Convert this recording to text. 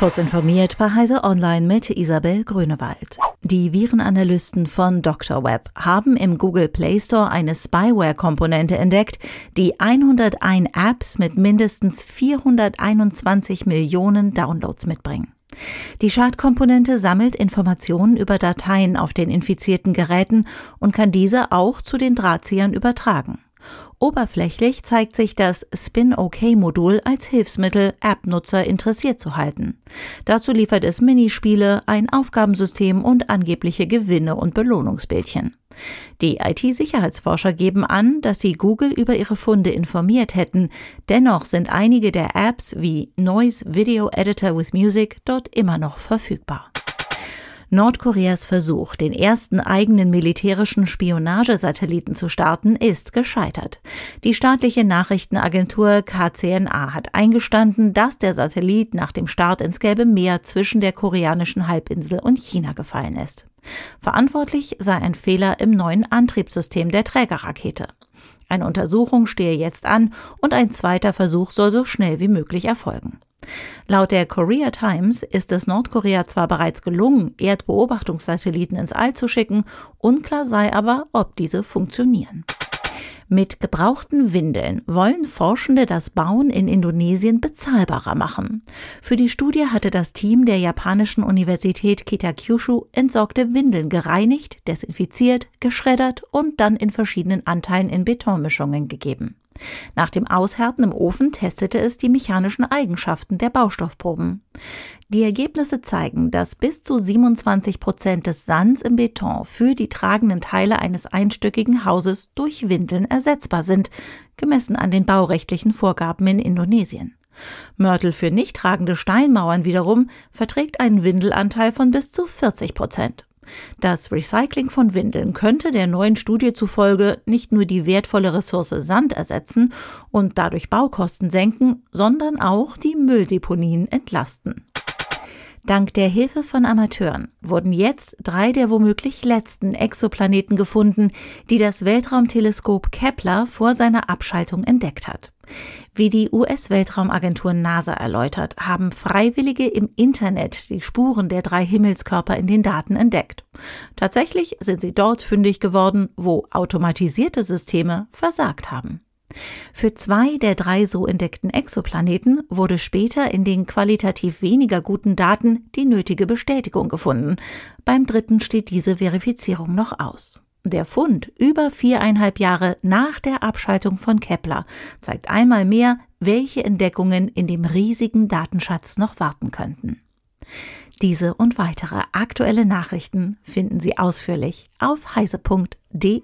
Kurz informiert bei Heise Online mit Isabel Grünewald. Die Virenanalysten von Dr. Web haben im Google Play Store eine Spyware-Komponente entdeckt, die 101 Apps mit mindestens 421 Millionen Downloads mitbringen. Die Schadkomponente sammelt Informationen über Dateien auf den infizierten Geräten und kann diese auch zu den Drahtziehern übertragen. Oberflächlich zeigt sich das Spin-OK-Modul als Hilfsmittel, App-Nutzer interessiert zu halten. Dazu liefert es Minispiele, ein Aufgabensystem und angebliche Gewinne und Belohnungsbildchen. Die IT-Sicherheitsforscher geben an, dass sie Google über ihre Funde informiert hätten. Dennoch sind einige der Apps wie Noise Video Editor with Music dort immer noch verfügbar. Nordkoreas Versuch, den ersten eigenen militärischen Spionagesatelliten zu starten, ist gescheitert. Die staatliche Nachrichtenagentur KCNA hat eingestanden, dass der Satellit nach dem Start ins Gelbe Meer zwischen der koreanischen Halbinsel und China gefallen ist. Verantwortlich sei ein Fehler im neuen Antriebssystem der Trägerrakete. Eine Untersuchung stehe jetzt an und ein zweiter Versuch soll so schnell wie möglich erfolgen. Laut der Korea Times ist es Nordkorea zwar bereits gelungen, Erdbeobachtungssatelliten ins All zu schicken, unklar sei aber, ob diese funktionieren. Mit gebrauchten Windeln wollen Forschende das Bauen in Indonesien bezahlbarer machen. Für die Studie hatte das Team der japanischen Universität Kitakyushu entsorgte Windeln gereinigt, desinfiziert, geschreddert und dann in verschiedenen Anteilen in Betonmischungen gegeben. Nach dem Aushärten im Ofen testete es die mechanischen Eigenschaften der Baustoffproben. Die Ergebnisse zeigen, dass bis zu 27 Prozent des Sands im Beton für die tragenden Teile eines einstöckigen Hauses durch Windeln ersetzbar sind, gemessen an den baurechtlichen Vorgaben in Indonesien. Mörtel für nicht tragende Steinmauern wiederum verträgt einen Windelanteil von bis zu 40 Prozent. Das Recycling von Windeln könnte der neuen Studie zufolge nicht nur die wertvolle Ressource Sand ersetzen und dadurch Baukosten senken, sondern auch die Mülldeponien entlasten. Dank der Hilfe von Amateuren wurden jetzt drei der womöglich letzten Exoplaneten gefunden, die das Weltraumteleskop Kepler vor seiner Abschaltung entdeckt hat. Wie die US-Weltraumagentur NASA erläutert, haben Freiwillige im Internet die Spuren der drei Himmelskörper in den Daten entdeckt. Tatsächlich sind sie dort fündig geworden, wo automatisierte Systeme versagt haben. Für zwei der drei so entdeckten Exoplaneten wurde später in den qualitativ weniger guten Daten die nötige Bestätigung gefunden. Beim dritten steht diese Verifizierung noch aus. Der Fund über viereinhalb Jahre nach der Abschaltung von Kepler zeigt einmal mehr, welche Entdeckungen in dem riesigen Datenschatz noch warten könnten. Diese und weitere aktuelle Nachrichten finden Sie ausführlich auf heise.de.